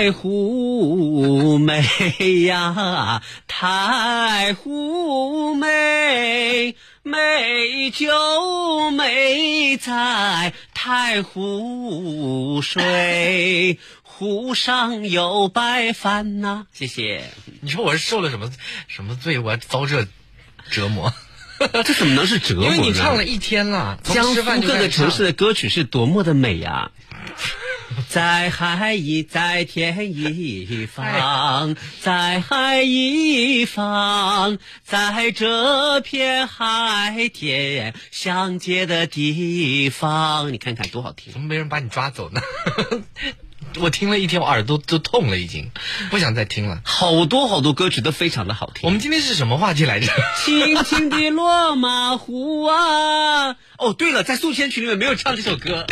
太湖美呀，太湖美，美就美在太湖水，湖上有白帆呐、谢谢。你说我是受了什么什么罪？我遭这折磨？这怎么能是折磨呢？因为你唱了一天了，江苏各个城市的歌曲是多么的美呀、在海一在天一方，在海一方，在这片海天相接的地方，你看看多好听！怎么没人把你抓走呢？我听了一天，我耳朵都痛了，已经不想再听了。好多好多歌曲都非常的好听。我们今天是什么话题来着？轻轻的落马湖啊！哦，对了，在宿迁群里面没有唱这首歌。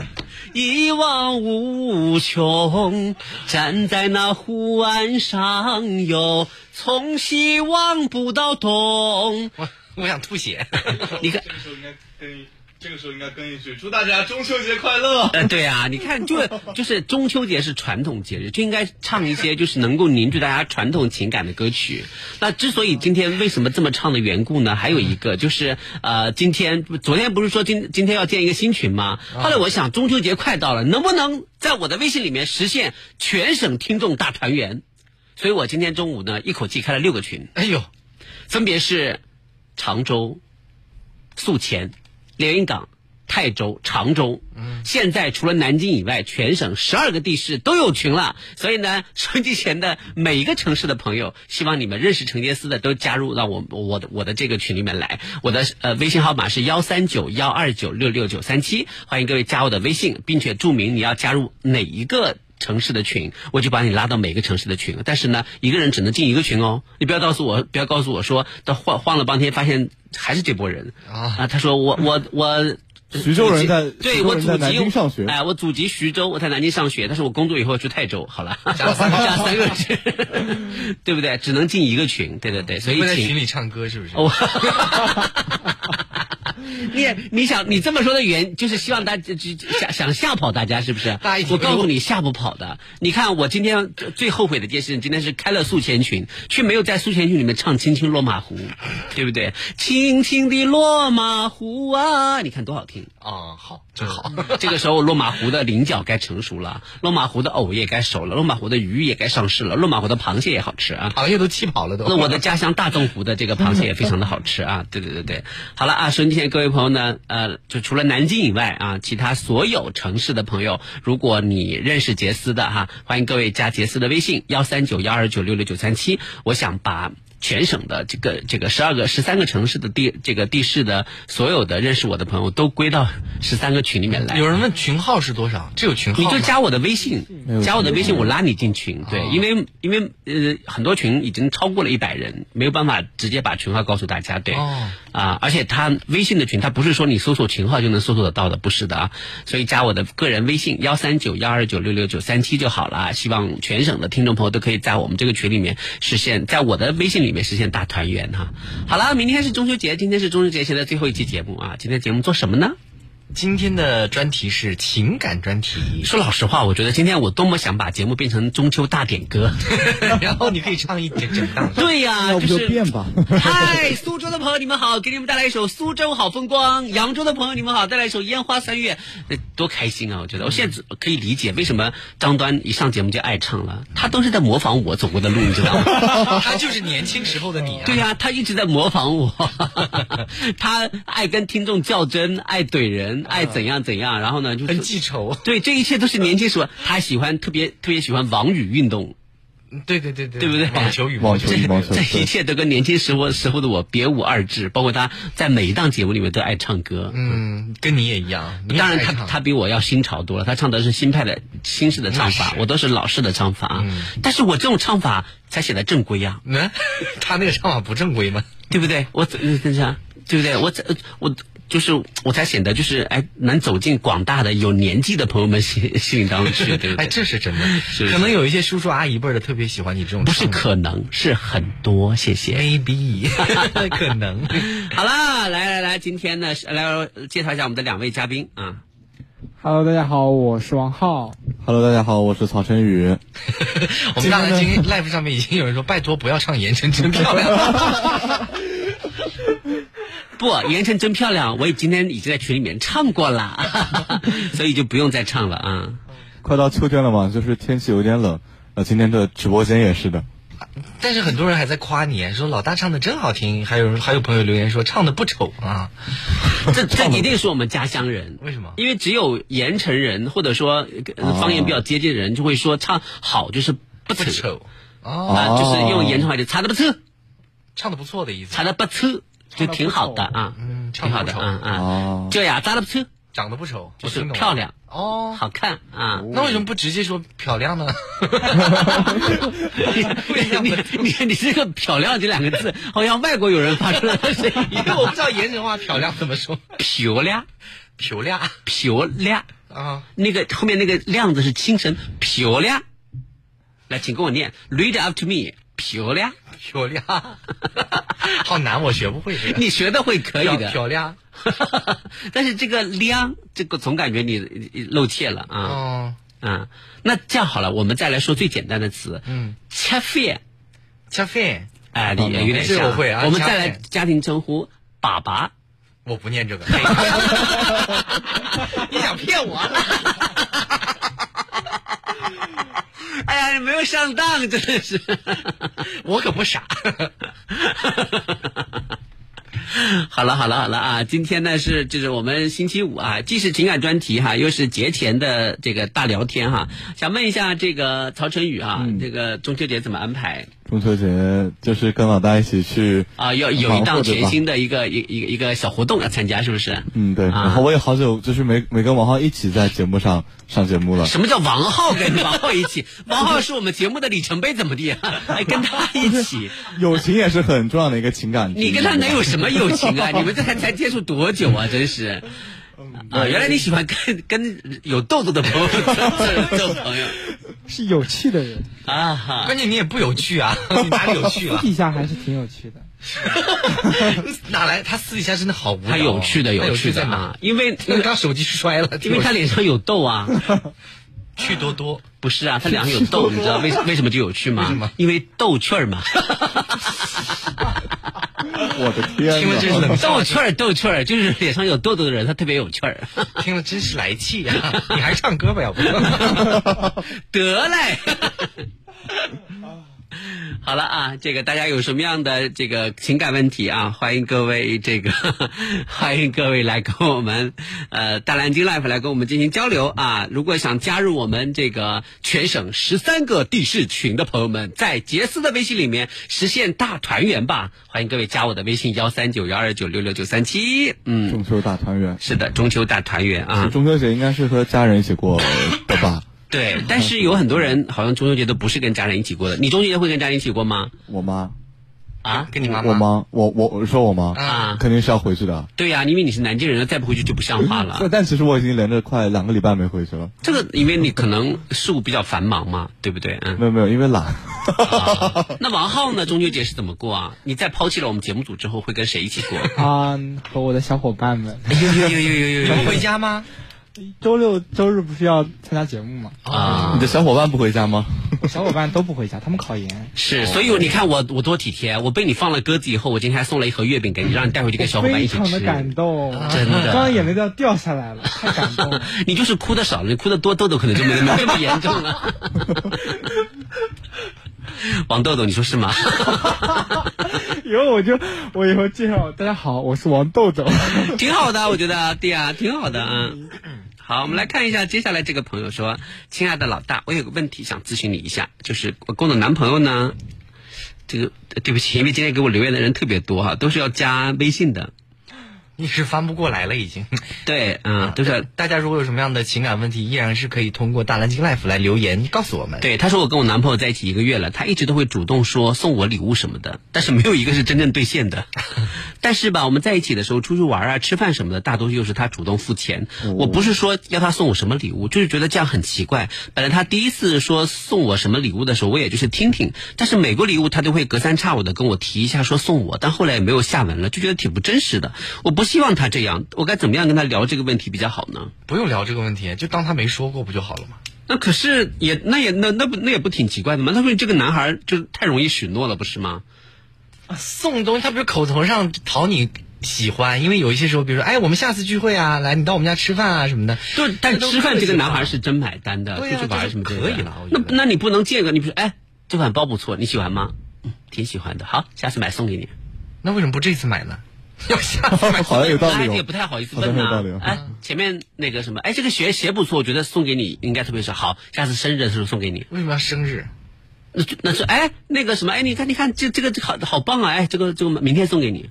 一望无穷，站在那湖岸上游，从西望不到东。我我想吐血。你看，这个时候应该跟这个时候应该跟一句祝大家中秋节快乐。呃，对啊，你看，就 就是中秋节是传统节日，就应该唱一些就是能够凝聚大家传统情感的歌曲。那之所以今天为什么这么唱的缘故呢？还有一个就是呃，今天昨天不是说今今天要建一个新群吗？后来我想中秋节快到了，能不能在我的微信里面实现全省听众大团圆？所以我今天中午呢，一口气开了六个群，哎呦，分别是常州、宿迁、连云港、泰州、常州。嗯，现在除了南京以外，全省十二个地市都有群了。所以呢，收音机前的每一个城市的朋友，希望你们认识陈杰斯的都加入到我我的我的这个群里面来。我的呃微信号码是幺三九幺二九六六九三七，欢迎各位加我的微信，并且注明你要加入哪一个。城市的群，我就把你拉到每个城市的群。但是呢，一个人只能进一个群哦。你不要告诉我，不要告诉我说，他晃晃了半天，发现还是这波人啊他说我我我。徐州人在对我祖籍南京上学哎，我祖籍徐州，我在南京上学，但是我工作以后去泰州，好了，加三加三个群，对不对？只能进一个群，对对对，所以在群里唱歌是不是？哦，你你想你这么说的原就是希望大家就就想想吓跑大家是不是我告诉你吓不跑的。你看我今天最后悔的一件事情，今天是开了宿迁群，却没有在宿迁群里面唱《青青落马湖》，对不对？青青的落马湖啊，你看多好听。啊，好，真好。这个时候，落马湖的菱角该成熟了，落马湖的藕也该熟了，落马湖的鱼也该上市了，落马湖的螃蟹也好吃啊。螃蟹都气跑了都。那我的家乡大纵湖的这个螃蟹也非常的好吃啊！对对对对，好了啊，收音机前各位朋友呢，呃，就除了南京以外啊，其他所有城市的朋友，如果你认识杰斯的哈，欢迎各位加杰斯的微信幺三九幺二九六六九三七，我想把。全省的这个这个十二个十三个城市的地这个地市的所有的认识我的朋友都归到十三个群里面来。有人问群号是多少？这有群号吗？你就加我的微信，加我的微信，我拉你进群。对，哦因为因为呃很多群已经超过了一百人，没有办法直接把群号告诉大家。对，哦啊，而且他微信的群，他不是说你搜索群号就能搜索得到的，不是的啊。所以加我的个人微信幺三九幺二九六六九三七就好了啊。希望全省的听众朋友都可以在我们这个群里面实现，在我的微信里里面实现大团圆哈。好了，明天是中秋节，今天是中秋节前的最后一期节目啊。今天节目做什么呢？今天的专题是情感专题，说老实话，我觉得今天我多么想把节目变成中秋大点歌。然后你可以唱一整整档。对呀、就就是变吧。嗨，苏州的朋友你们好，给你们带来一首《苏州好风光》；扬州的朋友你们好，带来一首《烟花三月》，呃多开心啊！我觉得，我现在可以理解为什么张端一上节目就爱唱了，他都是在模仿我走过的路，你知道吗？他就是年轻时候的你啊。对呀、他一直在模仿我，他爱跟听众较真，爱怼人，爱怎样怎样，然后呢，就是很记仇。对，这一切都是年轻时候，他喜欢特别特别喜欢网语运动。对对对对，对不对？网球、羽毛球、羽毛球这一切都跟年轻时候时候的我别无二致，包括他在每一档节目里面都爱唱歌。嗯，跟你也一样。当然他，他比我要新潮多了。他唱的是新派的新式的唱法我都是老式的唱法。但是我这种唱法才显得正规呀、嗯，他那个唱法不正规吗？对不对？我对不对？我怎我就是我才显得就是哎，能走进广大的有年纪的朋友们心 心里当中去，对不对？哎，这是真的。是可能有一些叔叔阿姨辈儿的特别喜欢你这种不，是可能是很多，谢谢。maybe 可能。好了，来来来，今天呢，来介绍一下我们的两位嘉宾啊。Hello，大家好，我是王浩。Hello，大家好，我是曹晨宇。我们大家今天 live 上面已经有人说，拜托不要唱《盐城真漂亮》。不，盐城真漂亮，我也今天已经在群里面唱过了，所以就不用再唱了啊。快到秋天了嘛，就是天气有点冷。呃，今天的直播间也是的。但是很多人还在夸你，说老大唱的真好听，还有人还有朋友留言说唱的不丑啊。这这一定是我们家乡人。为什么因为只有盐城人或者说呃方言比较接近的人，就会说唱好就是不丑不丑哦，啊，就是用盐城话就唱的不错，唱的不错的意思。唱的不错，就挺好的啊，嗯，挺好的啊啊，哦，这呀，长得不错，长得不丑，就是漂亮，哦。好看啊。那为什么不直接说漂亮呢？你你你这个“漂亮”这两个字，好像外国有人发出来的声音。因为我不知道盐城话漂亮怎么说。漂亮，漂亮。漂亮，啊，那个后面那个“亮”字是轻声，漂亮。来，请跟我念，read after me，漂亮。漂亮，好难，我学不会。你学的会可以的，漂亮 但是这个“亮”这个总感觉你露怯了啊哦，啊。那这样好了，我们再来说最简单的词，嗯，吃饭，吃饭，哎，你有点像。会啊我们再来家庭称呼，爸爸。我不念这个。你想骗我？哎呀，你没有上当，真的是。我可不傻。好了好了好了啊！今天呢是就是我们星期五啊，既是情感专题哈，又是节前的这个大聊天哈。想问一下这个曹晨宇啊，这个中秋节怎么安排中秋节就是跟老大一起去啊？要有一档全新的一个一一个一个小活动要参加，是不是？嗯，对。啊然后我也好久就是没没跟王浩一起在节目上上节目了。什么叫王浩跟王浩一起？王浩是我们节目的里程碑，怎么地？还跟他一起？友情也是很重要的一个情感。你跟他能有什么友情啊？你们这才才接触多久啊？真是。啊，原来你喜欢跟跟有痘痘的朋友 做做朋友 是有趣的人，啊哈！关键你也不有趣啊，你哪里有趣了 私？底下还是挺有趣的。哪来？他私底下真的好无聊。他有趣的，有趣在哪啊？？因为那刚手机摔了，因为他脸上有痘啊，趣多多。不是啊，他脸上有痘，你知道为为什么就有趣吗？为因为逗趣儿嘛，我的天呐！听了真是逗趣儿逗趣儿，就是脸上有痘痘的人，他特别有趣儿。听了真是来气呀、你还是唱歌吧，要不？得嘞。好了啊，这个大家有什么样的这个情感问题啊？欢迎各位这个，欢迎各位来跟我们呃大蓝鲸 Life 来跟我们进行交流啊！如果想加入我们这个全省十三个地市群的朋友们，在杰斯的微信里面实现大团圆吧！欢迎各位加我的微信幺三九幺二九六六九三七。嗯，中秋大团圆，是的，中秋大团圆啊！中秋节应该是和家人一起过的吧？对，但是有很多人好像中秋节都不是跟家人一起过的。你中秋节会跟家人一起过吗？我妈，啊？跟你妈妈我妈，我我我说我妈啊肯定是要回去的。对呀、因为你是南京人，再不回去就不像话了。但其实我已经连着快两个礼拜没回去了。这个因为你可能事务比较繁忙嘛，对不对？嗯。没有没有，因为懒。啊那王浩呢？中秋节是怎么过啊？你在抛弃了我们节目组之后，会跟谁一起过？啊、和我的小伙伴们，有有有有有有，你不 回家吗？周六周日不是要参加节目吗？啊你的小伙伴不回家吗？我 小伙伴都不回家，他们考研。是，所以你看我我多体贴，我被你放了鸽子以后，我今天还送了一盒月饼给你，让你带回去跟小伙伴一起非常的吃。感动，真的刚刚眼泪都要掉下来了，太感动了。你就是哭的少了，你哭的多，痘痘可能就没没这么 严重了。王豆豆，你说是吗？以后我就我以后介绍大家好，我是王豆豆。挺好的，我觉得对呀、挺好的啊。好，我们来看一下接下来这个朋友说：“亲爱的老大，我有个问题想咨询你一下，就是我跟我的男朋友呢，这个呃对不起，因为今天给我留言的人特别多哈，都是要加微信的。你是翻不过来了，已经。对，嗯，就是大家如果有什么样的情感问题，依然是可以通过大蓝鲸 Life 来留言告诉我们。对，他说我跟我男朋友在一起一个月了，他一直都会主动说送我礼物什么的，但是没有一个是真正兑现的。但是吧，我们在一起的时候出去玩啊、吃饭什么的，大多又是他主动付钱。我不是说要他送我什么礼物，就是觉得这样很奇怪。本来他第一次说送我什么礼物的时候，我也就是听听，但是每个礼物他都会隔三差五的跟我提一下说送我，但后来也没有下文了，就觉得挺不真实的。我不希望他这样，我该怎么样跟他聊这个问题比较好呢？不用聊这个问题，就当他没说过不就好了吗？那可是也那也那那不那也不挺奇怪的吗？他说你这个男孩儿就太容易许诺了，不是吗？啊送东西他不是口头上讨你喜欢，因为有一些时候，比如说，哎，我们下次聚会啊，来你到我们家吃饭啊什么的。对，但吃饭这个男孩是真买单的，出去玩什么可以了那那你不能见个，你比如说，哎，这款包不错，你喜欢吗？嗯，挺喜欢的。好，下次买送给你。那为什么不这次买呢？要下次买好像有道那理哦。也不太好意思问有道理哦。呐哎，前面那个什么，哎，这个鞋鞋不错，我觉得送给你应该特别是好，下次生日的时候送给你。为什么要生日？那就那说哎那个什么哎，你看你看这这个这好好棒啊！哎，这个这个明天送给你。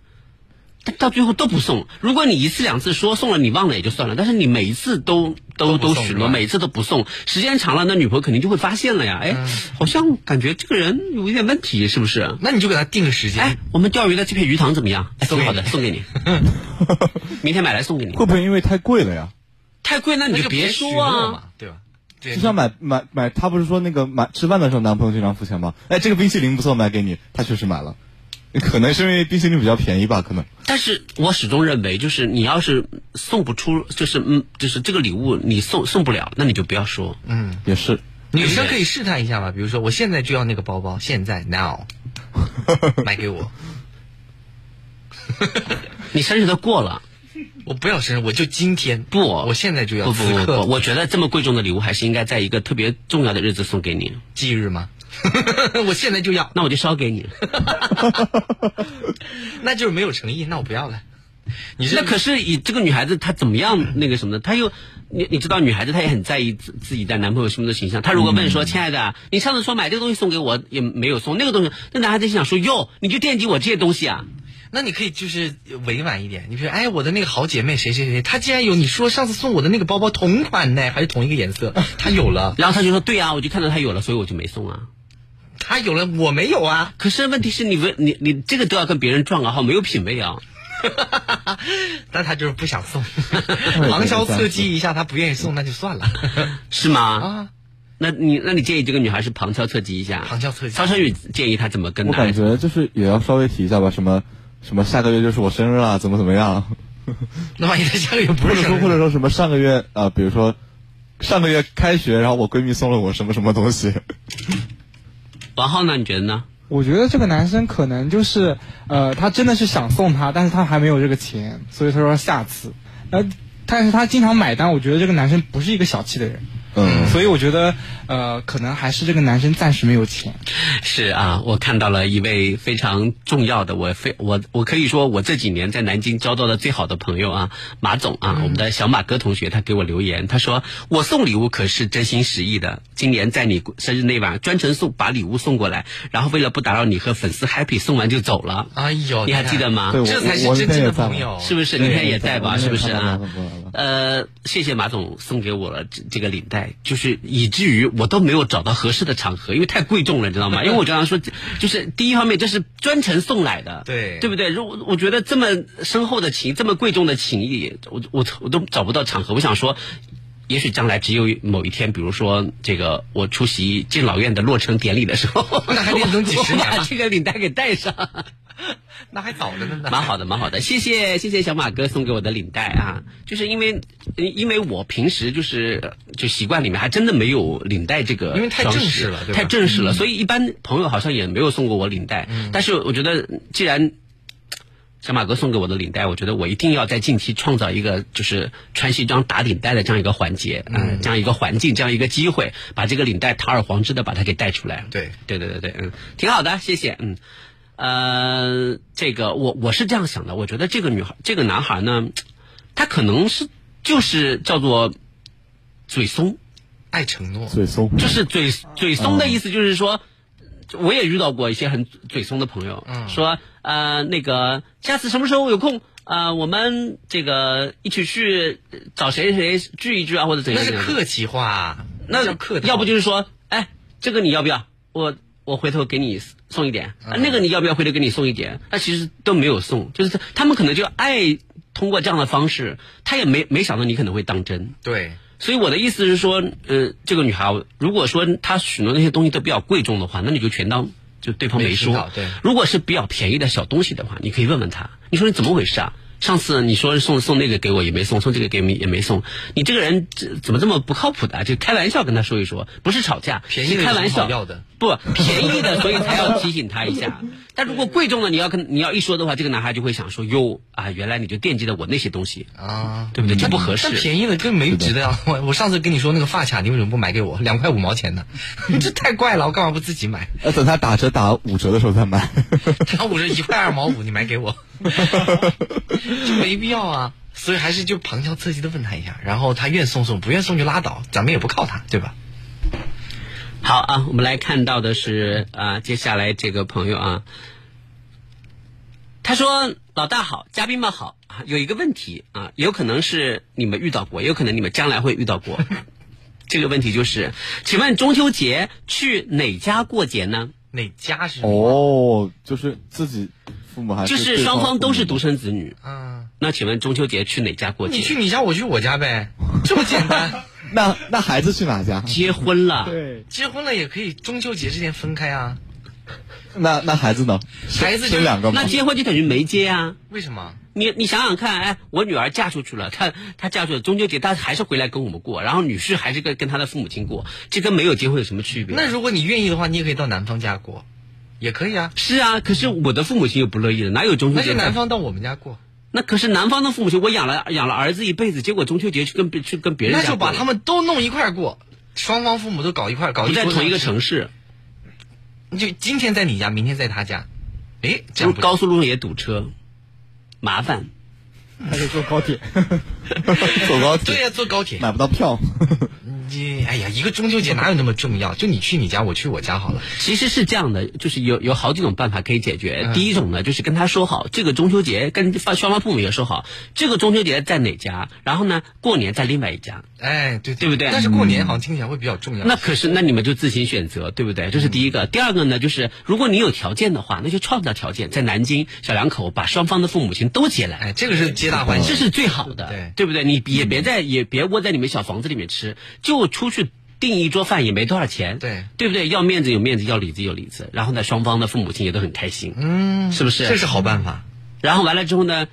但到最后都不送。如果你一次两次说送了，你忘了也就算了。但是你每一次都都都许诺，每一次都不送，时间长了，那女朋友肯定就会发现了呀。哎，好像感觉这个人有一点问题，是不是？那你就给他定个时间。哎，我们钓鱼的这片鱼塘怎么样？哎，送给挺好的，送给你。明天买来送给你。会不会因为太贵了呀？太贵，那你就别许说啊。对吧？对就像买买买，他不是说那个买吃饭的时候男朋友经常付钱吗？哎，这个冰淇淋不错，买给你，他确实买了。可能是因为冰淇淋比较便宜吧，可能。但是我始终认为，就是你要是送不出，就是嗯，就是这个礼物你送送不了，那你就不要说。嗯，也是，女生可以试探一下嘛，比如说我现在就要那个包包，现在 now 买给我，你生日都过了，我不要生日，我就今天不，我现在就要不不不我觉得这么贵重的礼物还是应该在一个特别重要的日子送给你。忌日吗？我现在就要，那我就烧给你。那就是没有诚意，那我不要了。你那可是以这个女孩子她怎么样那个什么的，她又你你知道女孩子她也很在意自自己在男朋友心目中的形象。她如果问说：“亲爱的，你上次说买这个东西送给我，也没有送那个东西。”那男孩子心想说：“哟，你就惦记我这些东西啊？那你可以就是委婉一点，你比如说，哎，我的那个好姐妹谁谁谁，她竟然有你说上次送我的那个包包同款呢，还是同一个颜色，她有了，然后她就说：“对啊，我就看到她有了，所以我就没送啊。她有了，我没有啊。”可是问题是你问你你这个都要跟别人撞啊，好，没有品位啊。但她就是不想送，旁敲侧击一下，她不愿意送，那就算了。是吗？啊，那你那你建议这个女孩是旁敲侧击一下？旁敲侧击曹晨宇建议她怎么跟我感觉就是也要稍微提一下吧，什么什么下个月就是我生日了，怎么怎么样，那万一她下个月不或者是生日说或者说什么上个月啊、呃比如说上个月开学，然后我闺蜜送了我什么什么东西，王浩呢？你觉得呢？我觉得这个男生可能就是，呃，他真的是想送她，但是他还没有这个钱，所以他说下次。呃，但是他经常买单，我觉得这个男生不是一个小气的人，嗯，所以我觉得，呃，可能还是这个男生暂时没有钱。是啊，我看到了一位非常重要的，我非我我可以说我这几年在南京交到的最好的朋友啊，马总啊，我们的小马哥同学，他给我留言，他说我送礼物可是真心实意的，今年在你生日那晚专程送把礼物送过来，然后为了不打扰你和粉丝 happy，送完就走了。哎呦，你还记得吗这才是真正的朋友，是不是？那天也在吧？是不是啊？呃，谢谢马总送给我了这这个领带，就是以至于我都没有找到合适的场合，因为太贵重了，你知道吗？因为我经常说，就是第一方面这是专程送来的，对对不对？如我我觉得这么深厚的情，这么贵重的情谊，我我我都找不到场合。我想说。也许将来只有某一天，比如说这个我出席敬老院的落成典礼的时候，那还得等几十年 我把这个领带给戴上。那还早着呢。蛮好的，蛮好的，谢谢谢谢小马哥送给我的领带啊，就是因为因为我平时就是就习惯里面还真的没有领带这个，因为太正式了太正式了，所以一般朋友好像也没有送过我领带，但是我觉得既然。小马哥送给我的领带，我觉得我一定要在近期创造一个就是穿西装打领带的这样一个环节，嗯，这样一个环境，这样一个机会，把这个领带堂而皇之的把它给带出来。对对对对对，嗯，挺好的，谢谢，嗯，呃，这个我我是这样想的，我觉得这个女孩这个男孩呢，他可能是就是叫做嘴松，爱承诺，嘴松，就是嘴嘴松的意思，就是说，我也遇到过一些很嘴松的朋友，嗯说呃那个下次什么时候有空，呃我们这个一起去找谁谁聚一聚啊，或者怎样那是。客气话，那叫客套。要不就是说，哎，这个你要不要？我我回头给你送一点，那个你要不要？回头给你送一点。那其实都没有送，就是他们可能就爱通过这样的方式，他也没没想到你可能会当真。对，所以我的意思是说，呃，这个女孩，如果说她许诺那些东西都比较贵重的话，那你就全当就对方没说没。对如果是比较便宜的小东西的话，你可以问问她，你说你怎么回事啊？上次你说送送那个给我也没送，送这个给我也没送，你这个人这怎么这么不靠谱的啊？就开玩笑跟他说一说，不是吵架，便宜的是开玩笑不便宜的，所以才要提醒他一下。但如果贵重的，你要跟你要一说的话，这个男孩就会想说哟啊，原来你就惦记着我那些东西，啊，对不对？就不合适但。便宜的更没值得呀！我我上次跟你说那个发卡，你为什么不买给我？两块五毛钱呢？这太怪了，我干嘛不自己买？要等他打折打五折的时候再买。打五折一块二毛五，你买给我，就没必要啊。所以还是就旁敲侧击的问他一下，然后他愿送送，不愿送就拉倒，咱们也不靠他，对吧？好啊，我们来看到的是啊，接下来这个朋友啊，他说：“老大好，嘉宾们好啊，有一个问题啊，有可能是你们遇到过，也有可能你们将来会遇到过。这个问题就是，请问中秋节去哪家过节呢？哪家是？哦，就是自己父母还是就是双方都是独生。生子女。嗯，那请问中秋节去哪家过节？你去你家，我去我家呗，这么简单。那那孩子去哪家？结婚了，对，结婚了也可以中秋节之前分开啊。那那孩子呢？孩子就生两个吗那？结婚就等于没结啊。为什么？你你想想看，哎，我女儿嫁出去了，她她嫁出去中秋节，她还是回来跟我们过，然后女婿还是跟跟她的父母亲过，这跟没有结婚有什么区别？那如果你愿意的话，你也可以到男方家过，也可以啊。是啊，可是我的父母亲又不乐意了，哪有中秋节那就？男方到我们家过，那可是男方的父母亲，我养了养了儿子一辈子，结果中秋节去跟别去跟别人那就把他们都弄一块过，双方父母都搞一块，搞一桌在同一个城市，吃，就今天在你家，明天在他家，哎，这样高速路上也堵车，麻烦。还得坐高铁。坐高铁对呀、坐高铁。买不到票。你哎呀，一个中秋节哪有那么重要？就你去你家，我去我家好了。其实是这样的，就是有有好几种办法可以解决。嗯第一种呢，就是跟他说好，这个中秋节跟双双方父母也说好，这个中秋节在哪家，然后呢，过年在另外一家。哎，对对不对但是过年好像听起来会比较重要。那可是，那你们就自行选择，对不对？这是第一个。第二个呢，就是如果你有条件的话，那就创造条件，在南京小两口把双方的父母亲都接来，哎，这个是皆大欢喜，这是最好的，对对不对？你也别在也别窝在你们小房子里面吃，就出去订一桌饭也没多少钱，对对不对？要面子有面子，要里子有里子，然后呢，双方的父母亲也都很开心，嗯，是不是这是好办法。然后完了之后呢，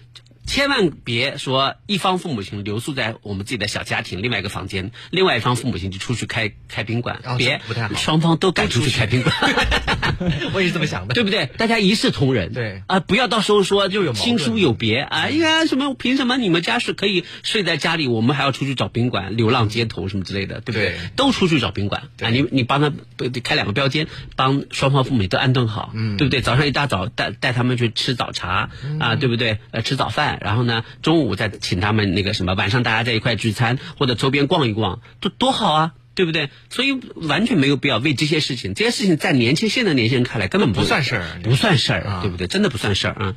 千万别说一方父母亲留宿在我们自己的小家庭另外一个房间，另外一方父母亲就出去开开宾馆，哦别不太好双方都赶出去开宾馆。我也是这么想的。对不对？大家一视同仁。对啊，不要到时候说就有亲疏有别。哎呀，什么凭什么你们家是可以睡在家里，我们还要出去找宾馆、流浪街头什么之类的，对不对？对都出去找宾馆啊！你你帮他不开两个标间，帮双方父母都安顿好，嗯对不对？早上一大早带带他们去吃早茶啊，对不对？呃，吃早饭，然后呢，中午再请他们那个什么，晚上大家在一块聚餐或者周边逛一逛，多多好啊！对不对？所以完全没有必要为这些事情，这些事情在年轻现在年轻人看来根本不算事儿不算事儿，啊对不对？真的不算事儿啊。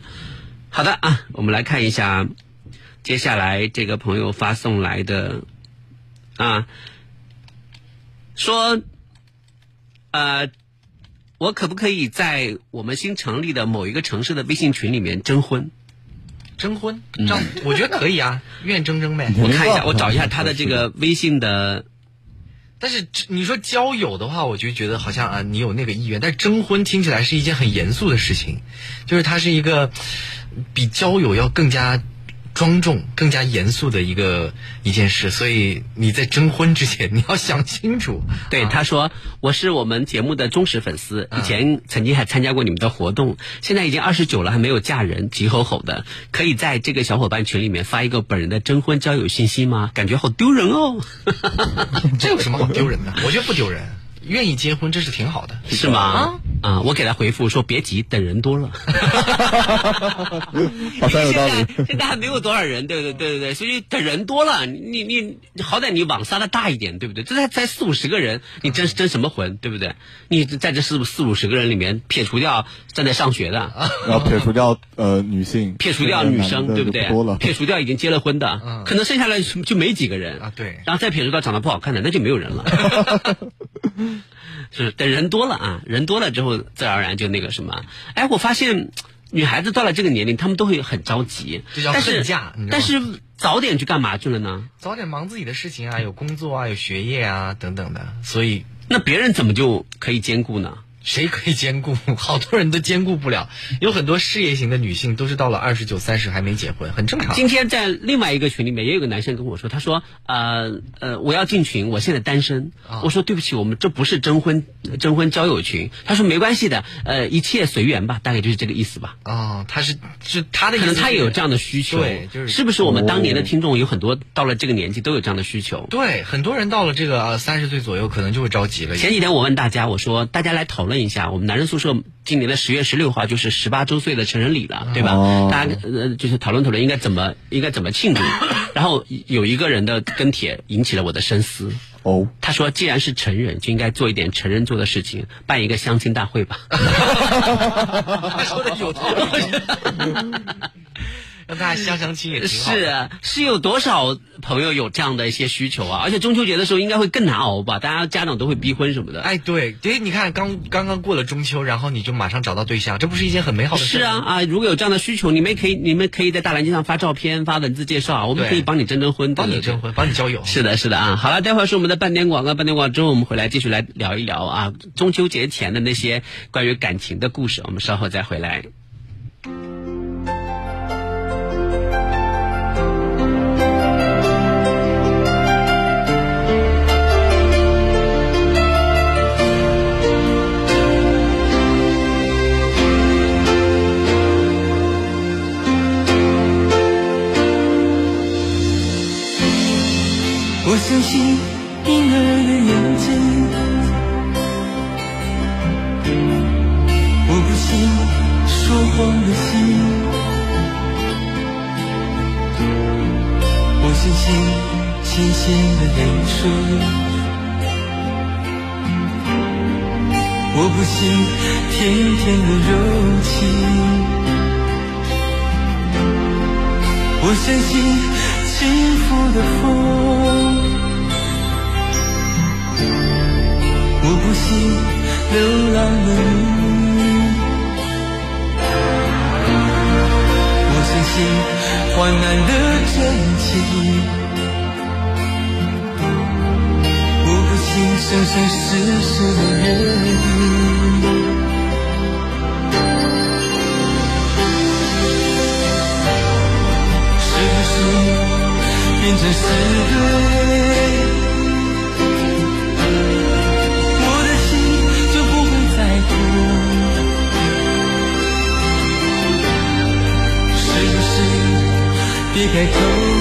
好的啊，我们来看一下接下来这个朋友发送来的啊，说呃，我可不可以在我们新成立的某一个城市的微信群里面征婚？征婚，这样我觉得可以啊，愿征征呗。我看一下，我找一下他的这个微信的。但是你说交友的话，我就觉得好像啊，你有那个意愿。但是征婚听起来是一件很严肃的事情，就是它是一个比交友要更加庄重、更加严肃的一个一件事。所以你在征婚之前，你要想清楚。对，啊他说我是我们节目的忠实粉丝，嗯以前曾经还参加过你们的活动，现在已经二十九了，还没有嫁人，急吼吼的，可以在这个小伙伴群里面发一个本人的征婚交友信息吗？感觉好丢人哦，这有什么好丢人的？我觉得不丢人，愿意结婚这是挺好的。是吗？啊啊，我给他回复说别急，等人多了。好像有道理 现。在现在还没有多少人，对不对？对对对，所以等人多了，你你你好歹你网撒的大一点，对不对？这才才四五十个人，你争争什么魂，对不对？你在这四四五十个人里面撇除掉正在上学的，然后撇除掉呃女性，撇除掉女生，对不对多了？。撇除掉已经结了婚的，嗯可能剩下来就没几个人啊对然后再撇除掉长得不好看的，那就没有人了。是等人多了啊，人多了之后，自然而然就那个什么。哎，我发现女孩子到了这个年龄，她们都会很着急，这叫但是但是早点去干嘛去了呢？早点忙自己的事情啊，有工作啊，有学业啊等等的，所以那别人怎么就可以兼顾呢？谁可以兼顾？好多人都兼顾不了。有很多事业型的女性都是到了二十九、三十还没结婚，很正常。今天在另外一个群里面也有个男生跟我说，他说呃呃我要进群，我现在单身。啊我说对不起，我们这不是征婚征婚交友群。他说没关系的，呃一切随缘吧，大概就是这个意思吧。哦，他是是他的意可能他也有这样的需求，对就是是不是我们当年的听众有很多到了这个年纪都有这样的需求？对，很多人到了这个呃三十岁左右，可能就会着急了。前几天我问大家，我说大家来讨论一下，我们男人宿舍今年的十月十六号就是十八周岁的成人礼了，对吧？哦大家呃就是讨论讨论应该怎么应该怎么庆祝。然后有一个人的跟帖引起了我的深思。哦，他说：“既然是成人，就应该做一点成人做的事情，办一个相亲大会吧。他 说的有道理，让大家相相亲也挺好。是啊，是有多少朋友有这样的一些需求啊？而且中秋节的时候应该会更难熬吧？大家家长都会逼婚什么的。哎，对，对，你看刚刚刚过了中秋，然后你就马上找到对象，这不是一件很美好的事是啊啊！如果有这样的需求，你们可以你们可以在大蓝鲸上发照片、发文字介绍啊，我们可以帮你征征婚，帮你征婚，帮你交友。是的，是的啊。好了，待会儿是我们的半点广告，半点广告之后，我们回来继续来聊一聊啊，中秋节前的那些关于感情的故事。我们稍后再回来。我相信婴儿的眼睛，我不信说谎的心，我相信咸咸的泪水，我不信甜甜的柔情。我相信幸福的风，我不信流浪的你，我相信患难的真情，我不信生生世世的约定。是不是变成是对？是别开口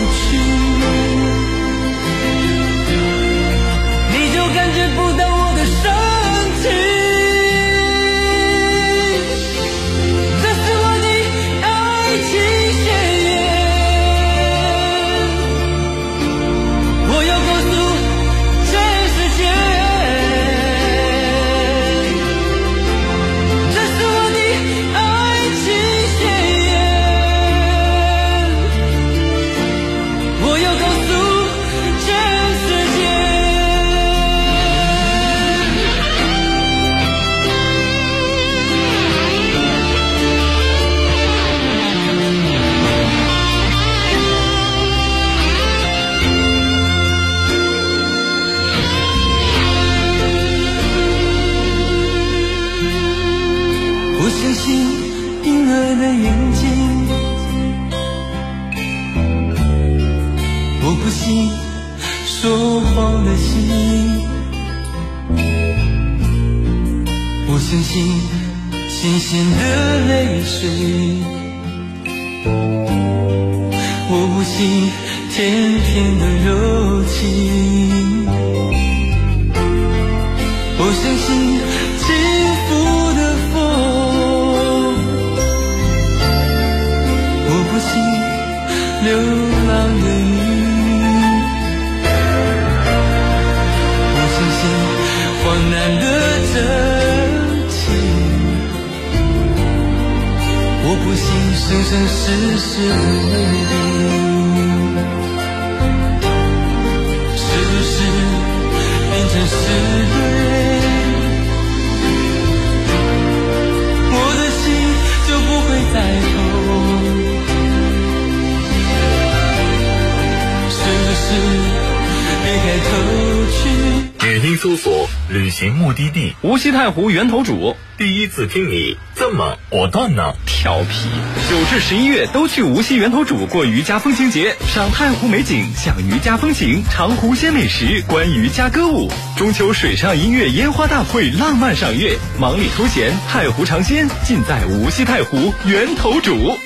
搜索旅行目的地无锡太湖源头主，第一次听你这么果断呢？调皮。九至十一月都去无锡源头主过渔家风情节，赏太湖美景，享渔家风情，尝湖鲜美食，观渔家歌舞。中秋水上音乐烟花大会，浪漫赏月，忙里偷闲，太湖尝鲜，尽在无锡太湖源头主。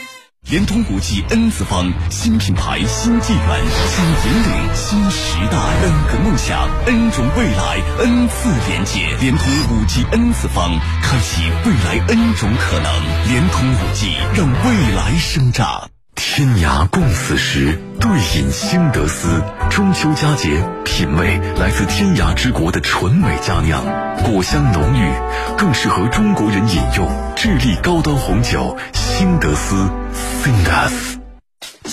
联通五 G N 次方，新品牌、新纪元、新引领、新时代，N 个梦想，N 种未来，N 次连接。联通五 G N 次方，开启未来 N 种可能。联通五 G，让未来生长。天涯共此时，对饮新德斯。中秋佳节，品味来自天涯之国的纯美佳酿，果香浓郁，更适合中国人饮用。智利高端红酒，新德斯 （Sindas）。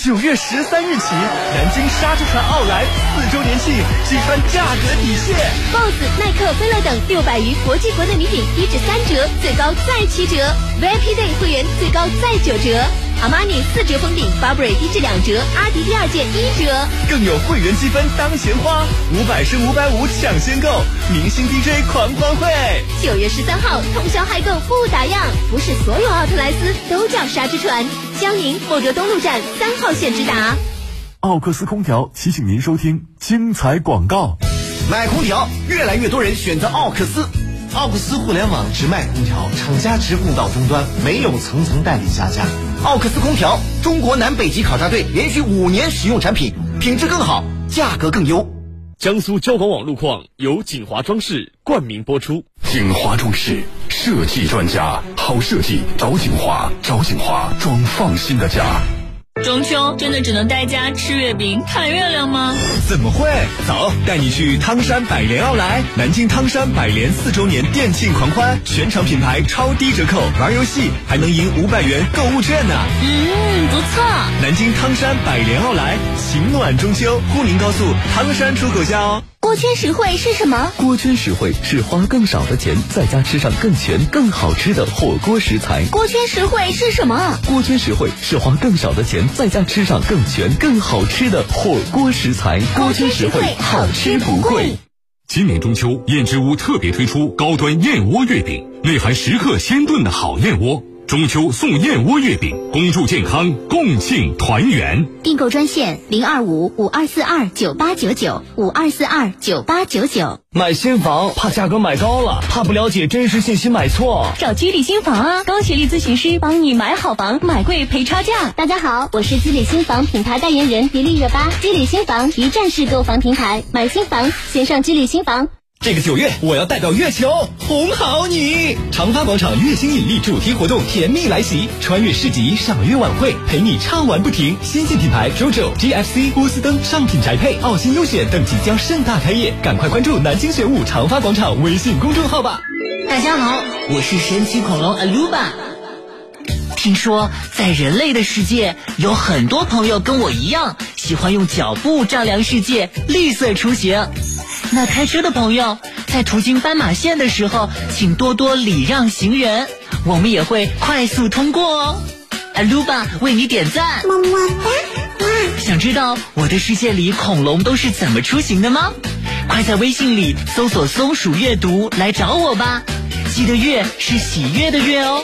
九月十三日起，南京沙之船奥莱四周年庆，击穿价格底线。BOSS、耐克、飞乐等六百余国际国内礼品一至三折，最高再七折；VIP Day 会员最高再九折。阿玛尼四折封顶，Burberry 低至两折，阿迪第二件一折。更有会员积分当钱花，五百升五百五抢先购，明星 DJ 狂欢会。九月十三号通宵嗨购不打烊，不是所有奥特莱斯都叫沙之船。江宁莫德东路站三号线直达。奥克斯空调提醒您收听精彩广告。买空调，越来越多人选择奥克斯。奥克斯互联网直卖空调，厂家直供到终端，没有层层代理下架。奥克斯空调，中国南北极考察队连续五年使用产品，品质更好，价格更优。江苏交广网路况由锦华装饰冠名播出。锦华装饰设计专家，好设计找锦华，找锦华装放心的家。中秋真的只能待家吃月饼、看月亮吗？怎么会？走，带你去汤山百联奥莱，南京汤山百联四周年店庆狂欢，全场品牌超低折扣，玩游戏还能赢五百元购物券呢。嗯，不错。南京汤山百联奥莱，情暖中秋，沪宁高速汤山出口下哦。锅圈实惠是什么？锅圈实惠是花更少的钱，在家吃上更全、更好吃的火锅食材。锅圈实惠是什么？锅圈实惠是花更少的钱，在家吃上更全、更好吃的火锅食材。锅贴实惠，好吃不贵。今年中秋，燕之屋特别推出高端燕窝月饼，内含十克鲜炖的好燕窝。中秋送燕窝月饼，恭祝健康，共庆团圆。订购专线零二五五二四二九八九九五二四二九八九九。买新房怕价格买高了，怕不了解真实信息买错，找居里新房啊，高学历咨询师帮你买好房，买贵赔差价。大家好，我是居里新房品牌代言人迪丽热巴。居里新房一站式购房平台，买新房先上居里新房。这个九月，我要代表月球哄好你！长发广场月星引力主题活动甜蜜来袭，穿越市集、赏月晚会，陪你唱完不停。新晋品牌 JoJo、GFC、波司登、上品宅配、奥新优选等即将盛大开业，赶快关注南京玄武长发广场微信公众号吧！大家好，我是神奇恐龙 Aluba。听说在人类的世界，有很多朋友跟我一样，喜欢用脚步丈量世界，绿色出行。那开车的朋友，在途经斑马线的时候，请多多礼让行人，我们也会快速通过哦。阿鲁巴为你点赞，么么哒！想知道我的世界里恐龙都是怎么出行的吗？快在微信里搜索“松鼠阅读”来找我吧，记得“月”是喜悦的“月”哦。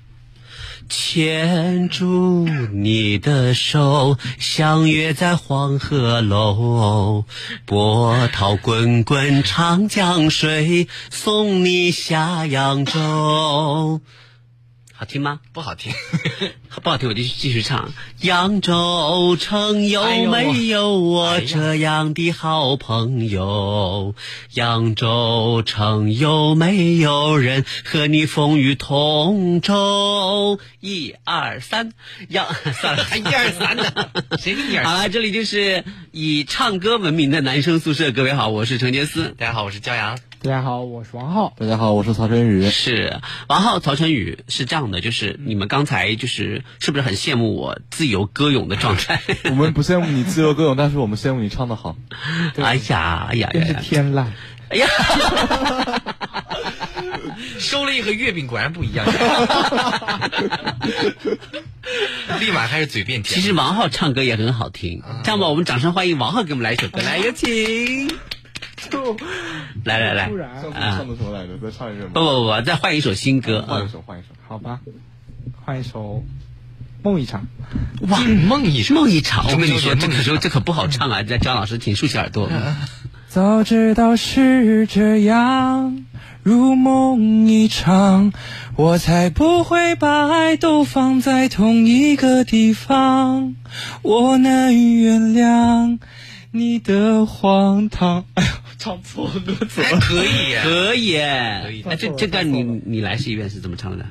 牵住你的手，相约在黄鹤楼。波涛滚滚长江水，送你下扬州。好听吗？不好听，不好听，我就继续唱。扬州城有没有我这样的好朋友？扬州城有没有人和你风雨同舟？一二三，扬算了，还 一二三呢，谁跟你二？好了，这里就是以唱歌闻名的男生宿舍。各位好，我是程杰思。大家好，我是焦阳。大家好，我是王浩。大家好，我是曹晨宇。是王浩、曹晨宇是这样的，就是你们刚才就是是不是很羡慕我自由歌咏的状态？我们不羡慕你自由歌咏，但是我们羡慕你唱的好。哎呀，哎呀，真是天籁。哎呀，收了一盒月饼，果然不一样。立马开始嘴变甜。其实王浩唱歌也很好听。这样吧，我们掌声欢迎王浩给我们来一首歌，来有请。来来来，啊，唱的什么来着？再唱一遍。不不不，再换一首新歌。换一首，换一首。好吧，换一首《梦一场》。哇，梦一场，梦一场。我跟你说，这可候这可不好唱啊！在张老师，请竖起耳朵。早知道是这样，如梦一场，我才不会把爱都放在同一个地方。我能原谅你的荒唐。哎呦，唱错歌词了。可以，可以，可以。那这这段你你来试一遍是怎么唱的？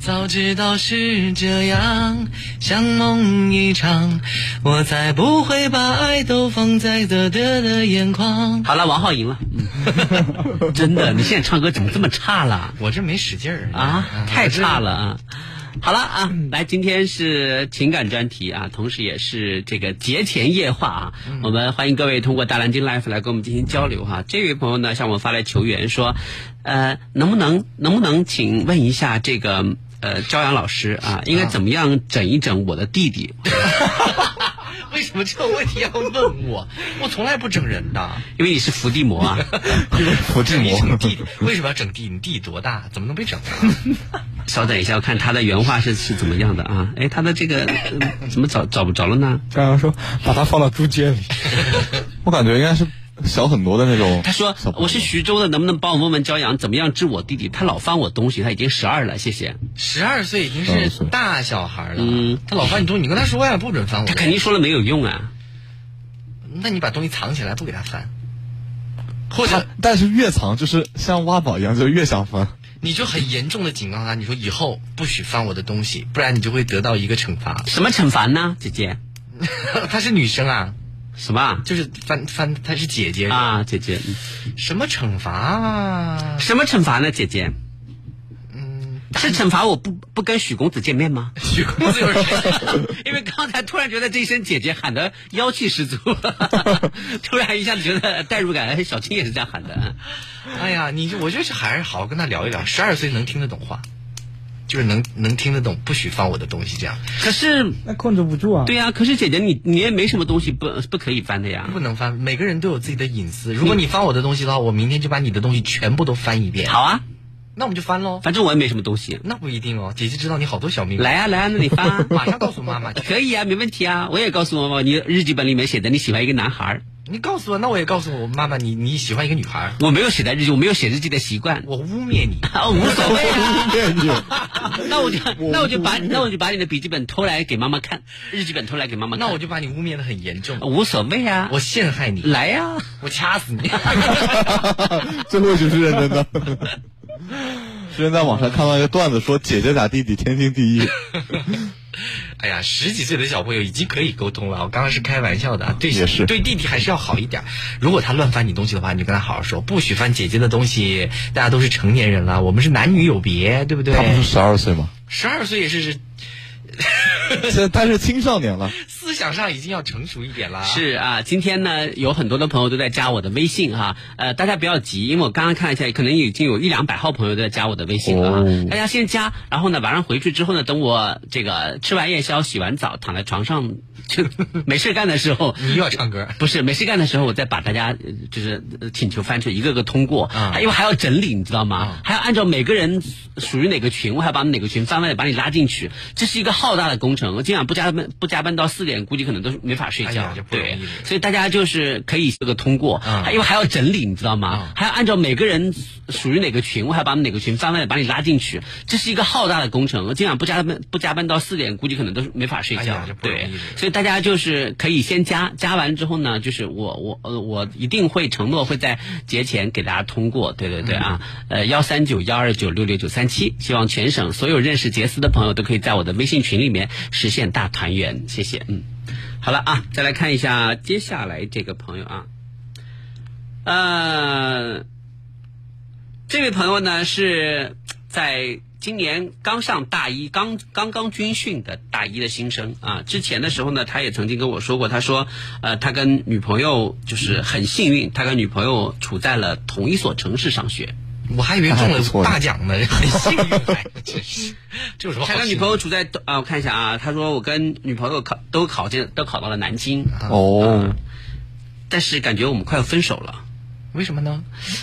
早知道是这样，像梦一场，我才不会把爱都放在得得的眼眶。好了，王浩赢了。嗯、真的，你现在唱歌怎么这么差了？我这没使劲儿啊，太差了啊！好了啊，来，今天是情感专题啊，同时也是这个节前夜话啊。嗯、我们欢迎各位通过大蓝鲸 Life 来跟我们进行交流哈。这位朋友呢，向我们发来求援说，呃，能不能能不能请问一下这个呃朝阳老师啊，应该怎么样整一整我的弟弟？为 什么这个问题要问我？我从来不整人的，因为你是伏地魔啊！伏地魔，整弟为什么要整地？你弟多大？怎么能被整呢？稍等一下，我看他的原话是是怎么样的啊？哎，他的这个、呃、怎么找找不着了呢？刚刚说把他放到猪圈里，我感觉应该是小很多的那种。他说我是徐州的，能不能帮我问问骄阳怎么样治我弟弟？他老翻我东西，他已经十二了，谢谢。十二岁已经是大小孩了，嗯，他老翻你东西，你跟他说呀，不准翻我。他肯定说了没有用啊。那你把东西藏起来，不给他翻，或者但是越藏就是像挖宝一样，就越想翻。你就很严重的警告他，你说以后不许翻我的东西，不然你就会得到一个惩罚。什么惩罚呢，姐姐？她是女生啊。什么？就是翻翻，她是姐姐啊，姐姐。什么惩罚啊？什么惩罚呢，姐姐？嗯，是惩罚我不不跟许公子见面吗？许公子有谁？因为刚才突然觉得这一声姐姐喊的妖气十足，突然一下子觉得代入感。小青也是这样喊的。哎呀，你我就是还是好好跟他聊一聊。十二岁能听得懂话，就是能能听得懂，不许翻我的东西这样。可是那控制不住啊。对呀、啊，可是姐姐你你也没什么东西不不可以翻的呀。不能翻，每个人都有自己的隐私。如果你翻我的东西的话，我明天就把你的东西全部都翻一遍。好啊。那我们就翻喽，反正我也没什么东西。那不一定哦，姐姐知道你好多小秘密。来啊来啊，那你翻、啊，马上告诉妈妈。可以啊，没问题啊，我也告诉妈妈，你日记本里面写的你喜欢一个男孩。你告诉我，那我也告诉我妈妈，你你喜欢一个女孩。我没有写在日记，我没有写日记的习惯。我污蔑你，哦、无所谓啊。那我就那我就把那我就把你的笔记本偷来给妈妈看，日记本偷来给妈妈看。那我就把你污蔑的很严重。无所谓啊，我陷害你。来呀、啊，我掐死你。最后就是认真的。之前在网上看到一个段子，说姐姐打弟弟天经地义。哎呀，十几岁的小朋友已经可以沟通了。我刚刚是开玩笑的，对对弟弟还是要好一点。如果他乱翻你东西的话，你就跟他好好说，不许翻姐姐的东西。大家都是成年人了，我们是男女有别，对不对？他不是十二岁吗？十二岁也是 是。他是青少年了，思想上已经要成熟一点了。是啊，今天呢，有很多的朋友都在加我的微信哈，呃，大家不要急，因为我刚刚看了一下，可能已经有一两百号朋友都在加我的微信了啊。哦、大家先加，然后呢，晚上回去之后呢，等我这个吃完夜宵、洗完澡、躺在床上 就没事干的时候，你又要唱歌？不是没事干的时候，我再把大家呃就是呃请求翻出一个个通过，因为还要整理，你知道吗？还要按照每个人属于哪个群，我还要把哪个群翻翻把你拉进去，这是一个浩大的工程。我今晚不加班不加班到四点，估计可能都没法睡觉。对，所以大家就是可以这个通过，还因为还要整理，你知道吗？还要按照每个人属于哪个群，我还要把哪个群翻翻把你拉进去，这是一个浩大的工程。我今晚不加班不加班到四点，估计可能都是没法睡觉。对，所以大家就是可以先加，加完之后呢，就是我我呃我一定会承诺会在节前给大家通过，对对对啊，呃幺三九幺二九六六九三七，希望全省所有认识杰斯的朋友都可以在我的微信群里面实现大团圆，谢谢，嗯，好了啊，再来看一下接下来这个朋友啊，呃，这位朋友呢是在今年刚上大一，刚刚刚军训的大一的新生啊。之前的时候呢，他也曾经跟我说过，他说，呃，他跟女朋友就是很幸运，他跟女朋友处在了同一所城市上学。我还以为中了大奖呢，很幸运，哎真是，这有什么他跟女朋友处在啊，我看一下啊，他说我跟女朋友考都考进都考到了南京哦，但是感觉我们快要分手了。为什么呢？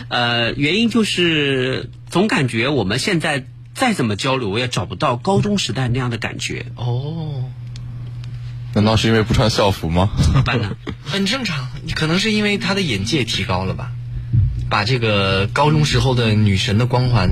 呃，原因就是总感觉我们现在再怎么交流，我也找不到高中时代那样的感觉。哦，难道是因为不穿校服吗？怎么办呢？很正常，可能是因为他的眼界提高了吧，把这个高中时候的女神的光环，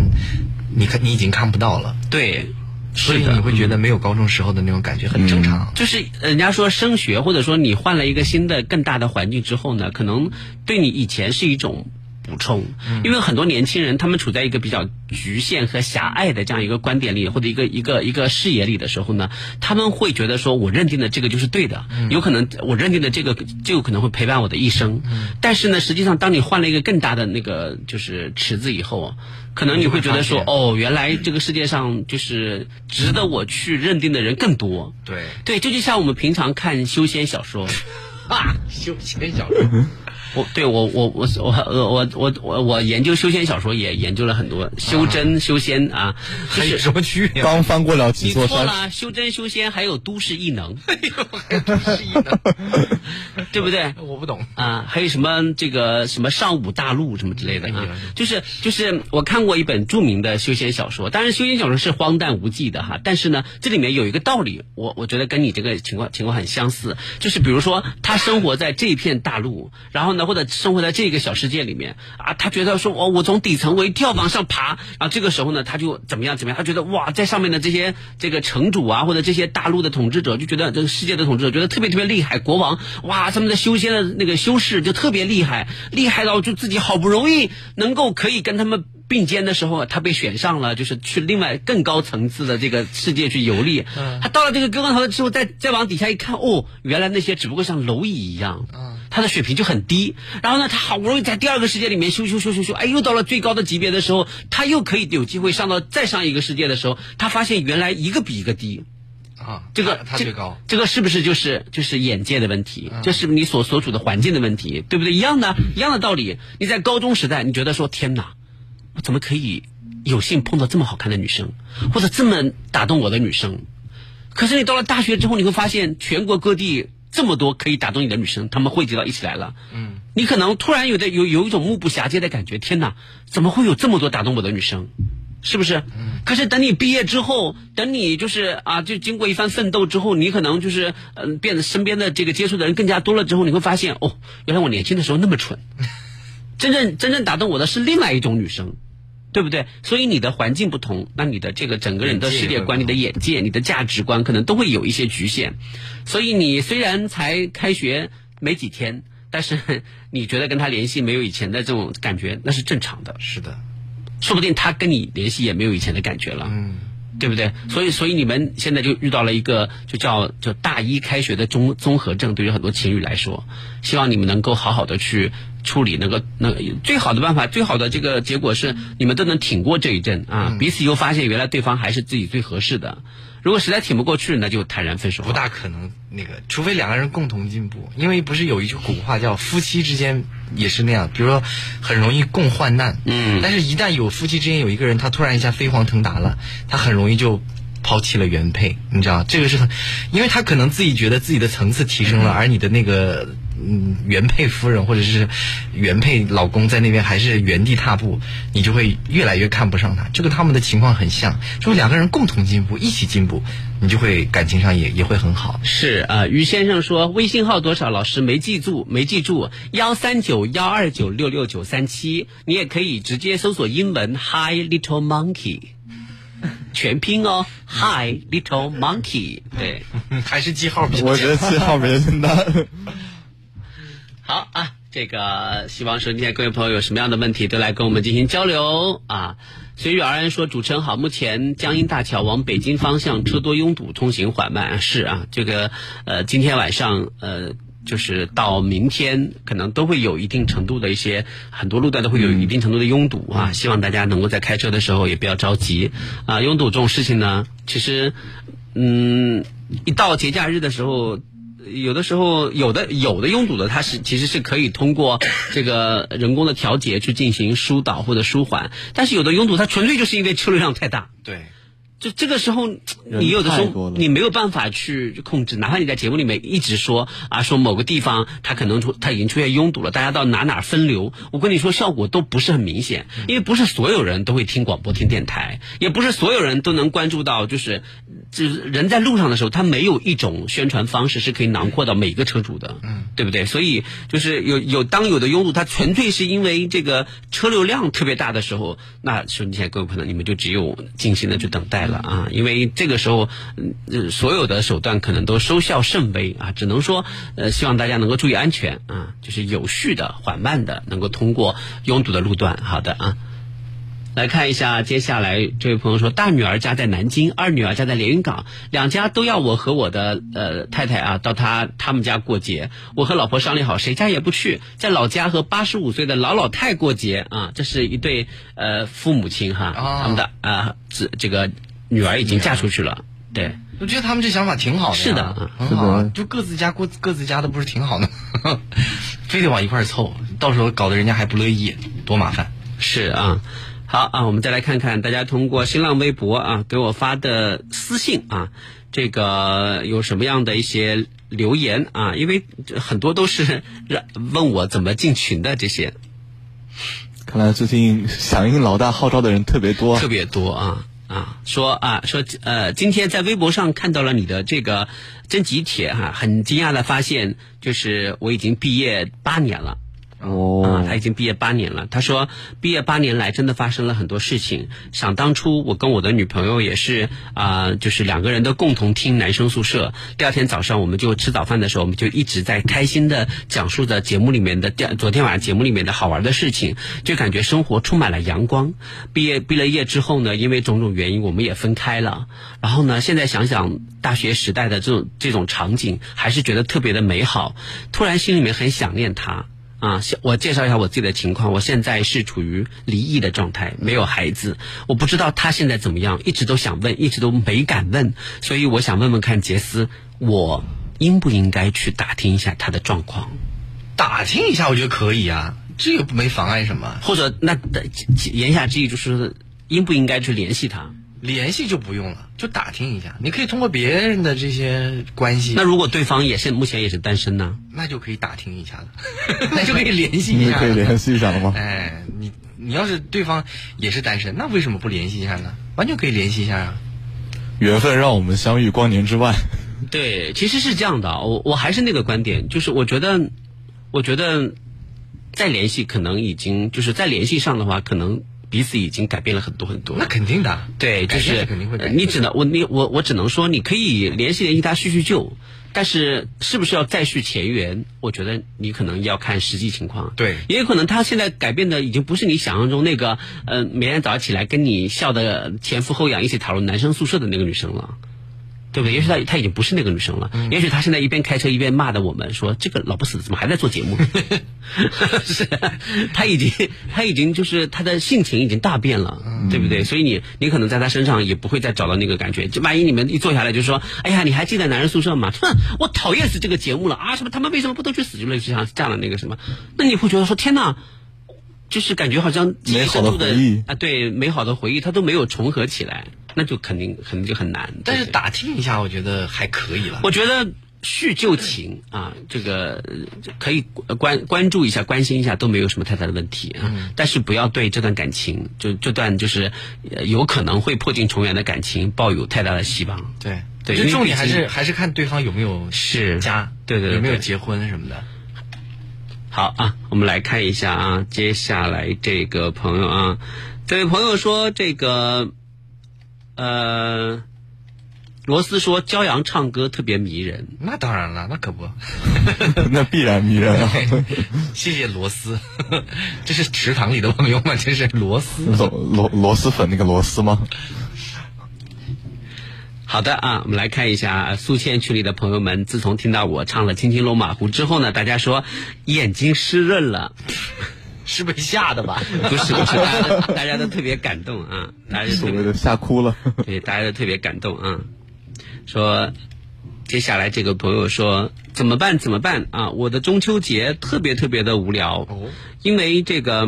你看你已经看不到了，对，所以你会觉得没有高中时候的那种感觉，很正常。就是人家说升学，或者说你换了一个新的更大的环境之后呢，可能对你以前是一种补充，因为很多年轻人他们处在一个比较局限和狭隘的这样一个观点里，或者一个一个一个视野里的时候呢，他们会觉得说我认定的这个就是对的，有可能我认定的这个就可能会陪伴我的一生，但是呢，实际上当你换了一个更大的那个就是池子以后。可能你会觉得说，哦，原来这个世界上就是值得我去认定的人更多。对。对，这就像我们平常看修仙小说，啊，修仙小说，我对我我我我我我我我研究修仙小说也研究了很多，修真、修仙啊，还有什么区别？刚翻过了几你座山，错了，修真、修仙还有都市异能，哎呦，还有都市异能，对不对？我不懂啊，还有什么这个什么上古大陆什么之类的啊，就是就是我看过一本著名的修仙小说，当然修仙小说是荒诞无稽的哈，但是呢，这里面有一个道理，我我觉得跟你这个情况情况很相似，就是比如说他生活在这片大陆，然后呢或者生活在这个小世界里面啊，他觉得说哦，我从底层我一定要往上爬，然后这个时候呢他就怎么样怎么样，他觉得哇，在上面的这些这个城主啊或者这些大陆的统治者就觉得这个世界的统治者觉得特别特别厉害，国王哇他们的修仙的那个修士就特别厉害，厉害到就自己好不容易能够可以跟他们。并肩的时候，他被选上了，就是去另外更高层次的这个世界去游历。他到了这个更高层之后，再再往底下一看，哦，原来那些只不过像蝼蚁一样，他的水平就很低。然后呢，他好不容易在第二个世界里面修修修修修，哎，又到了最高的级别的时候，他又可以有机会上到再上一个世界的时候，他发现原来一个比一个低。啊，这个他最高，这个是不是就是就是眼界的问题？这是不是你所所处的环境的问题？对不对？一样的，一样的道理。你在高中时代，你觉得说天哪，我怎么可以有幸碰到这么好看的女生，或者这么打动我的女生？可是你到了大学之后，你会发现全国各地这么多可以打动你的女生，她们汇集到一起来了。嗯，你可能突然有的有有一种目不暇接的感觉，天哪，怎么会有这么多打动我的女生？是不是？嗯。可是等你毕业之后，等你就是啊，就经过一番奋斗之后，你可能就是嗯、呃，变得身边的这个接触的人更加多了之后，你会发现哦，原来我年轻的时候那么蠢。真正真正打动我的是另外一种女生，对不对？所以你的环境不同，那你的这个整个人的世界观、你的眼界、你的价值观，可能都会有一些局限。所以你虽然才开学没几天，但是你觉得跟他联系没有以前的这种感觉，那是正常的。是的，说不定他跟你联系也没有以前的感觉了。嗯。对不对？所以，所以你们现在就遇到了一个就叫就大一开学的综综合症，对于很多情侣来说，希望你们能够好好的去处理那个那最好的办法，最好的这个结果是你们都能挺过这一阵啊，彼此又发现原来对方还是自己最合适的。如果实在挺不过去，那就坦然分手。不大可能那个，除非两个人共同进步。因为不是有一句古话叫夫妻之间也是那样，比如说很容易共患难。嗯。但是，一旦有夫妻之间有一个人他突然一下飞黄腾达了，他很容易就抛弃了原配，你知道这个是很，因为他可能自己觉得自己的层次提升了，而你的那个嗯原配夫人或者是原配老公在那边还是原地踏步，你就会越来越看不上他。就跟他们的情况很像，就是两个人共同进步，一起进步，你就会感情上也也会很好。是啊，于先生说微信号多少？老师没记住，没记住，幺三九幺二九六六九三七。你也可以直接搜索英文 Hi Little Monkey，全拼哦，Hi Little Monkey。对，还是记号比较我觉得记号比较简单。好啊，这个希望说今天各位朋友有什么样的问题都来跟我们进行交流啊。随遇而安说，主持人好，目前江阴大桥往北京方向车多拥堵，通行缓慢。是啊，这个呃，今天晚上呃。就是到明天，可能都会有一定程度的一些很多路段都会有一定程度的拥堵啊。希望大家能够在开车的时候也不要着急啊。拥堵这种事情呢，其实嗯，一到节假日的时候，有的时候有的有的拥堵的，它是其实是可以通过这个人工的调节去进行疏导或者舒缓，但是有的拥堵它纯粹就是因为车流量太大。对。就这个时候，你有的时候你没有办法去控制，哪怕你在节目里面一直说啊，说某个地方它可能出它已经出现拥堵了，大家到哪哪分流，我跟你说效果都不是很明显，因为不是所有人都会听广播听电台，也不是所有人都能关注到，就是就是人在路上的时候，他没有一种宣传方式是可以囊括到每个车主的，嗯，对不对？所以就是有有当有的拥堵，它纯粹是因为这个车流量特别大的时候，那说你现在各位朋友，你们就只有静心的去等待了。啊，因为这个时候，嗯，所有的手段可能都收效甚微啊，只能说，呃，希望大家能够注意安全啊，就是有序的、缓慢的，能够通过拥堵的路段。好的啊，来看一下，接下来这位朋友说，大女儿家在南京，二女儿家在连云港，两家都要我和我的呃太太啊到他他们家过节，我和老婆商量好，谁家也不去，在老家和八十五岁的老老太过节啊，这是一对呃父母亲哈，他们的啊这这个。女儿已经嫁出去了，对，我觉得他们这想法挺好的，是的，很好，就各自家过各自家的，不是挺好的？非得往一块凑，到时候搞得人家还不乐意，多麻烦。是啊，好啊，我们再来看看大家通过新浪微博啊给我发的私信啊，这个有什么样的一些留言啊？因为很多都是 让问我怎么进群的这些。看来最近响应老大号召的人特别多，特别多啊。啊，说啊，说呃，今天在微博上看到了你的这个征集帖哈，很惊讶的发现，就是我已经毕业八年了。哦，他已经毕业八年了。他说，毕业八年来真的发生了很多事情。想当初，我跟我的女朋友也是啊，就是两个人都共同听男生宿舍。第二天早上，我们就吃早饭的时候，我们就一直在开心的讲述着节目里面的第昨天晚上节目里面的好玩的事情，就感觉生活充满了阳光。毕业毕了业之后呢，因为种种原因，我们也分开了。然后呢，现在想想大学时代的这种这种场景，还是觉得特别的美好。突然心里面很想念他。啊，我介绍一下我自己的情况。我现在是处于离异的状态，没有孩子。我不知道他现在怎么样，一直都想问，一直都没敢问。所以我想问问看杰斯，我应不应该去打听一下他的状况？打听一下，我觉得可以啊，这又没妨碍什么。或者那言下之意就是应不应该去联系他？联系就不用了，就打听一下。你可以通过别人的这些关系。那如果对方也是目前也是单身呢？那就可以打听一下了，那就可以联系一下。可以联系一下了吗？哎，你你要是对方也是单身，那为什么不联系一下呢？完全可以联系一下啊。缘分让我们相遇光年之外。对，其实是这样的。我我还是那个观点，就是我觉得，我觉得再联系可能已经就是再联系上的话，可能。彼此已经改变了很多很多，那肯定的，对，就是肯定会。你只能我你我我只能说，你可以联系联系他叙叙旧，但是是不是要再续前缘？我觉得你可能要看实际情况。对，也有可能他现在改变的已经不是你想象中那个，嗯，每天早上起来跟你笑的前俯后仰，一起讨论男生宿舍的那个女生了。对不对？也许他他已经不是那个女生了。也许她现在一边开车一边骂的我们说：“这个老不死的怎么还在做节目？” 是，他已经他已经就是他的性情已经大变了，对不对？所以你你可能在她身上也不会再找到那个感觉。就万一你们一坐下来就说：“哎呀，你还记得男人宿舍吗？”哼，我讨厌死这个节目了啊！什么他们为什么不都去死去了？就像这样的那个什么？那你会觉得说：“天哪！”就是感觉好像美好的回忆啊，对美好的回忆，它都没有重合起来。那就肯定肯定就很难。但是打听一下，我觉得还可以了。我觉得叙旧情啊，这个呃可以关关注一下、关心一下都没有什么太大的问题啊。嗯但是不要对这段感情，就这段就是呃有可能会破镜重圆的感情抱有太大的希望。对对，我觉得重点还是还是看对方有没有是家，对对对对有没有结婚什么的。好啊，我们来看一下啊，接下来这个朋友啊，这位朋友说这个，呃，罗斯说骄阳唱歌特别迷人，那当然了，那可不。那必然迷人啊！谢谢罗斯，这是池塘里的朋友吗？这是罗斯。螺螺螺蛳粉那个螺丝吗？好的啊，我们来看一下宿迁群里的朋友们，自从听到我唱了《青青龙马湖》之后呢，大家说眼睛湿润了，是被吓的吧？不是不是，大家都大家都特别感动啊，大家都特别所谓的吓哭了。对，大家都特别感动啊。说，接下来这个朋友说怎么办？怎么办啊？我的中秋节特别特别的无聊，哦因为这个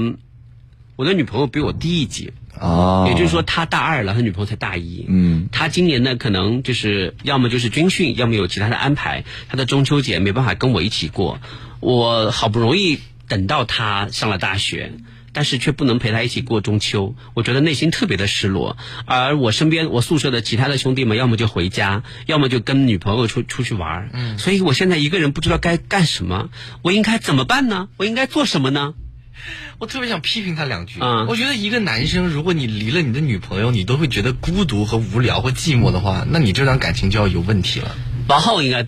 我的女朋友比我低一级。哦，也就是说，他大二了，他女朋友才大一。嗯，他今年呢，可能就是要么就是军训，要么有其他的安排，他的中秋节没办法跟我一起过。我好不容易等到他上了大学，但是却不能陪他一起过中秋，我觉得内心特别的失落。而我身边我宿舍的其他的兄弟们，要么就回家，要么就跟女朋友出出去玩儿。嗯所以我现在一个人不知道该干什么，我应该怎么办呢？我应该做什么呢？我特别想批评他两句。嗯我觉得一个男生，如果你离了你的女朋友，你都会觉得孤独和无聊或寂寞的话，那你这段感情就要有问题了。王浩应该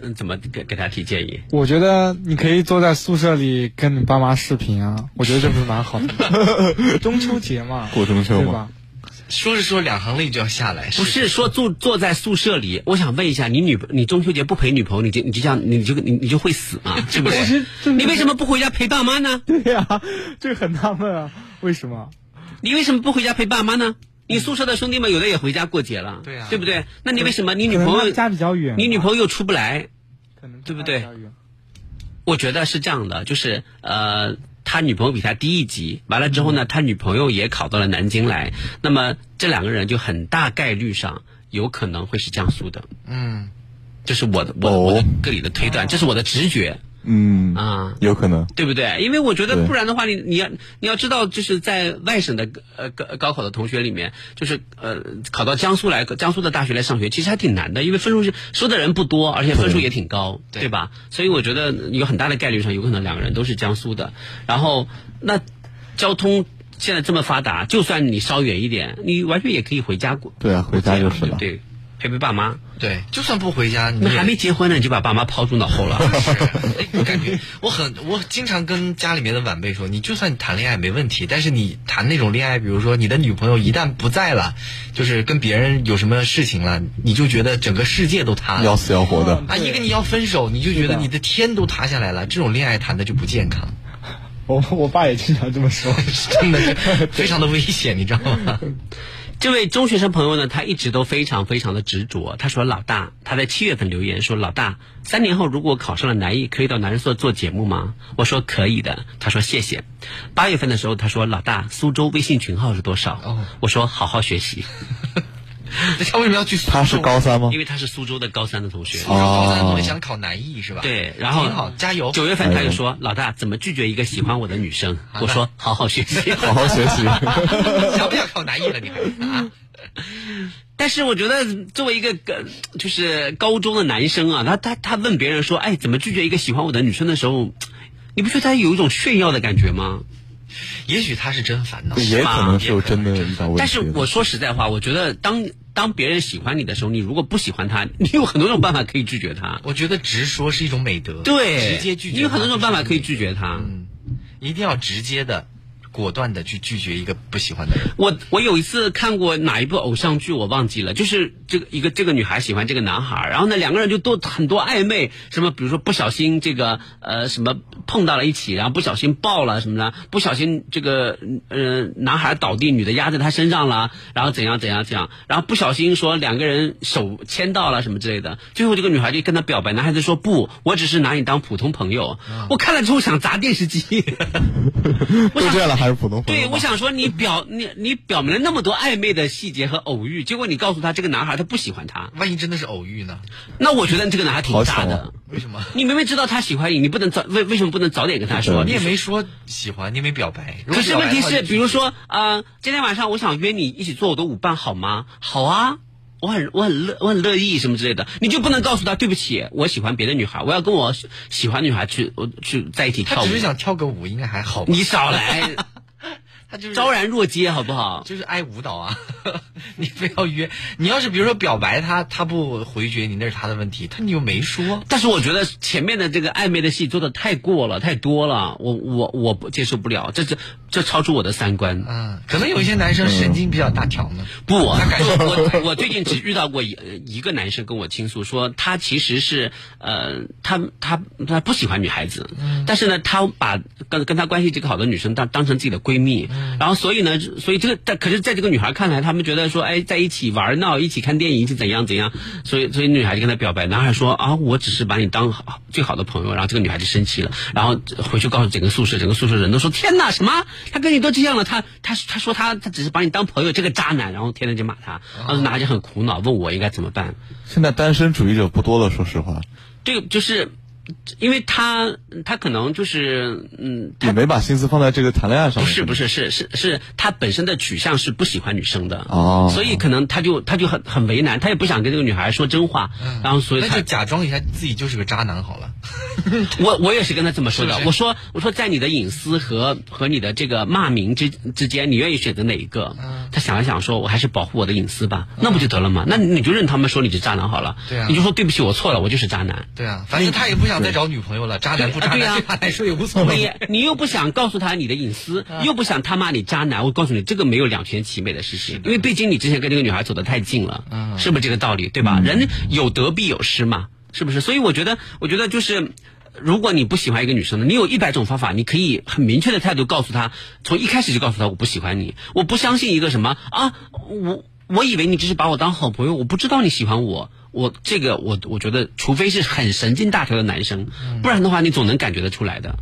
呃怎么给给他提建议？我觉得你可以坐在宿舍里跟你爸妈视频啊，我觉得这不是蛮好的。中秋节嘛，过中秋嘛？说着说两行泪就要下来。不是说坐坐在宿舍里，我想问一下，你女你中秋节不陪女朋友，你就你就这样，你就你你就会死吗？是不是？你为什么不回家陪爸妈呢？对呀、这个很纳闷啊，为什么？你为什么不回家陪爸妈呢？你宿舍的兄弟们有的也回家过节了，对啊对不对？那你为什么你女朋友家比较远你女朋友又出不来，可能对不对？我觉得是这样的，就是呃，他女朋友比他低一级，完了之后呢，他女朋友也考到了南京来，那么这两个人就很大概率上有可能会是江苏的，嗯，这是我的我、我的个里的推断，这是我的直觉。嗯啊，有可能。对不对？因为我觉得不然的话，你你要你要知道，就是在外省的呃高高考的同学里面，就是呃考到江苏来江苏的大学来上学，其实还挺难的，因为分数是收的人不多，而且分数也挺高，对吧？所以我觉得有很大的概率上，有可能两个人都是江苏的。然后那交通现在这么发达，就算你稍远一点，你完全也可以回家过。对啊，回家就是了。对？陪陪爸妈。对，就算不回家，你还没结婚呢，你就把爸妈抛诸脑后了。我感觉我很，我经常跟家里面的晚辈说，你就算谈恋爱没问题，但是你谈那种恋爱，比如说你的女朋友一旦不在了，就是跟别人有什么事情了，你就觉得整个世界都塌了，要死要活的啊！一跟你要分手，你就觉得你的天都塌下来了，这种恋爱谈的就不健康。我我爸也经常这么说，真的是非常的危险，你知道吗？这位中学生朋友呢，他一直都非常非常的执着。他说：“老大，他在七月份留言说，老大，三年后如果考上了南艺，可以到男人宿做节目吗？”我说：“可以的。”他说：“谢谢。”八月份的时候，他说：“老大，苏州微信群号是多少？”我说：“好好学习。” 他为什么要去？他是高三吗？因为他是苏州的高三的同学。苏州高三的同学想考南艺是吧？对，然后挺好，加油。九月份他就说：“老大，怎么拒绝一个喜欢我的女生？”我说：“好好学习，好好学习。”想不想考南艺了？你还啊？但是我觉得，作为一个呃就是高中的男生啊，他他他问别人说：“哎，怎么拒绝一个喜欢我的女生的时候，你不觉得他有一种炫耀的感觉吗？”也许他是真烦恼，也可能是有真的遇到问题。但是我说实在话，我觉得当当别人喜欢你的时候，你如果不喜欢他，你有很多种办法可以拒绝他。我觉得直说是一种美德，对，直接拒绝，你有很多种办法可以拒绝他。嗯，一定要直接的。果断的去拒绝一个不喜欢的人。我我有一次看过哪一部偶像剧，我忘记了，就是这个一个这个女孩喜欢这个男孩，然后呢两个人就都很多暧昧，什么比如说不小心这个呃什么碰。到了一起，然后不小心抱了什么的，不小心这个呃男孩倒地，女的压在他身上了，然后怎样怎样怎样，然后不小心说两个人手牵到了什么之类的，最后这个女孩就跟他表白，男孩子说不，我只是拿你当普通朋友。我看了之后想砸电视机。都这样了还是普通朋友对，我想说你表你你表明了那么多暧昧的细节和偶遇，结果你告诉他这个男孩他不喜欢他，万一真的是偶遇呢？那我觉得这个男孩挺渣的啊。为什么？你明明知道他喜欢你，你不能早为为什么不能早点跟他说？你也没说喜欢，你也没表白。可是问题是，比如说，呃，今天晚上我想约你一起做我的舞伴，好吗？好啊，我很我很乐我很乐意什么之类的，你就不能告诉他对不起，我喜欢别的女孩，我要跟我喜喜欢的女孩去我去在一起跳舞。他只是想跳个舞，应该还好吧。你少来，他就是昭然若揭，好不好？就是爱舞蹈啊！你非要约，你要是比如说表白他，他不回绝你，那是他的问题。他你又没说，但是我觉得前面的这个暧昧的戏做的太过了，太多了，我我我不接受不了，这这这超出我的三观。嗯，可能有一些男生神经比较大条呢。不，他感觉我我最近只遇到过一一个男生跟我倾诉说，他其实是呃，他他他不喜欢女孩子，但是呢，他把跟跟他关系这个好的女生当当成自己的闺蜜，然后所以呢，所以这个在可是在这个女孩看来，他们觉得说，哎，在一起玩闹，一起看电影，一起怎样怎样，所以所以女孩就跟他表白，男孩说啊，我只是把你当好最好的朋友，然后这个女孩就生气了，然后回去告诉整个宿舍，整个宿舍人都说，天哪，什么？他跟你都这样了，他他他说他他只是把你当朋友，这个渣男，然后天天就骂他，然后男孩就很苦恼，问我应该怎么办。现在单身主义者不多了，说实话，这个就是，因为他他可能就是嗯，也没把心思放在这个谈恋爱上。不是不是是是是他本身的取向是不喜欢女生的哦所以可能他就他就很很为难，他也不想跟这个女孩说真话，然后所以他那就假装一下自己就是个渣男好了。我我也是跟他这么说的，是是我说我说在你的隐私和和你的这个骂名之之间，你愿意选择哪一个？嗯他想了想说，我还是保护我的隐私吧，那不就得了吗？那你就认他们说你是渣男好了，对啊你就说对不起，我错了，我就是渣男。对啊，反正他也不想再找女朋友了，渣男不渣男对他来说也无所谓。你你又不想告诉他你的隐私，又不想他骂你渣男，我告诉你，这个没有两全其美的事情，因为毕竟你之前跟这个女孩走得太近了，是不是这个道理？对吧？人有得必有失嘛，是不是？所以我觉得，我觉得就是。如果你不喜欢一个女生呢，你有一百种方法，你可以很明确的态度告诉她，从一开始就告诉她我不喜欢你，我不相信一个什么啊，我我以为你只是把我当好朋友，我不知道你喜欢我，我这个我我觉得，除非是很神经大条的男生，不然的话你总能感觉得出来的。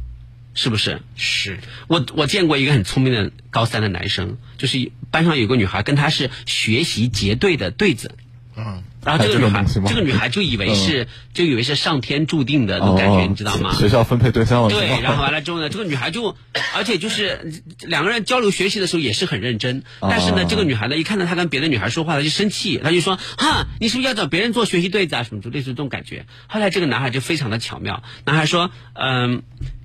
是不是？是我我见过一个很聪明的高三的男生，就是班上有个女孩跟他是学习结对的对子，嗯，然后这个女孩这个女孩就以为是、就以为是上天注定的那种感觉，哦你知道吗？学校分配对象了，对，然后完了之后呢，这个女孩就，而且就是两个人交流学习的时候也是很认真，哦但是呢，这个女孩呢，一看到他跟别的女孩说话，她就生气，她就说，哈，你是不是要找别人做学习对子啊？什么就类似这种感觉。后来这个男孩就非常的巧妙，男孩说，嗯。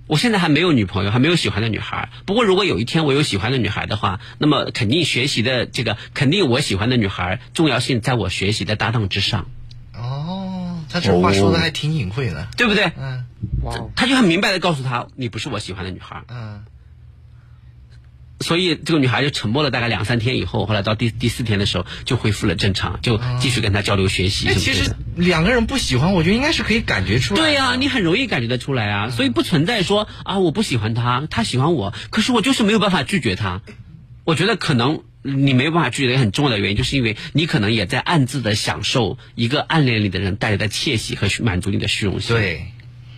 我现在还没有女朋友，还没有喜欢的女孩。不过，如果有一天我有喜欢的女孩的话，那么肯定学习的这个，肯定我喜欢的女孩重要性在我学习的搭档之上，哦，他这话说的还挺隐晦的。对不对？嗯，他就很明白的告诉他，你不是我喜欢的女孩。嗯，所以这个女孩就沉默了大概两三天以后，后来到第第四天的时候就恢复了正常，就继续跟他交流学习那其实。两个人不喜欢，我觉得应该是可以感觉出来。对呀、你很容易感觉得出来啊，所以不存在说啊我不喜欢他，他喜欢我，可是我就是没有办法拒绝他。我觉得可能你没有办法拒绝的一个很重要的原因，就是因为你可能也在暗自的享受一个暗恋里的人带来的窃喜和满足你的虚荣心，对，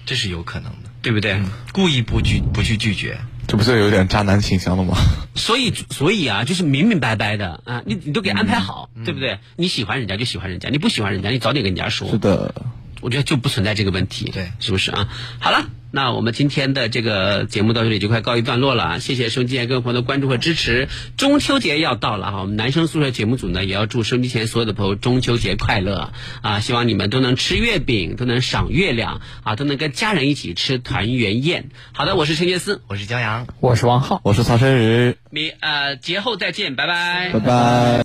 这是有可能的。对不对？故意不拒不去拒绝，这不就有点渣男倾向了吗？所以，所以啊，就是明明白白的啊，你你都给安排好，对不对？你喜欢人家就喜欢人家，你不喜欢人家，你早点跟人家说。是的，我觉得就不存在这个问题，对，是不是啊？好了，那我们今天的这个节目到这里就快告一段落了啊，谢谢收音机前各位朋友的关注和支持。中秋节要到了哈，我们男生宿舍节目组呢也要祝收音机前所有的朋友中秋节快乐啊！希望你们都能吃月饼，都能赏月亮啊，都能跟家人一起吃团圆宴。好的，我是陈杰斯，我是江阳，我是王浩，我是曹生宇，明呃节后再见，拜拜，拜拜。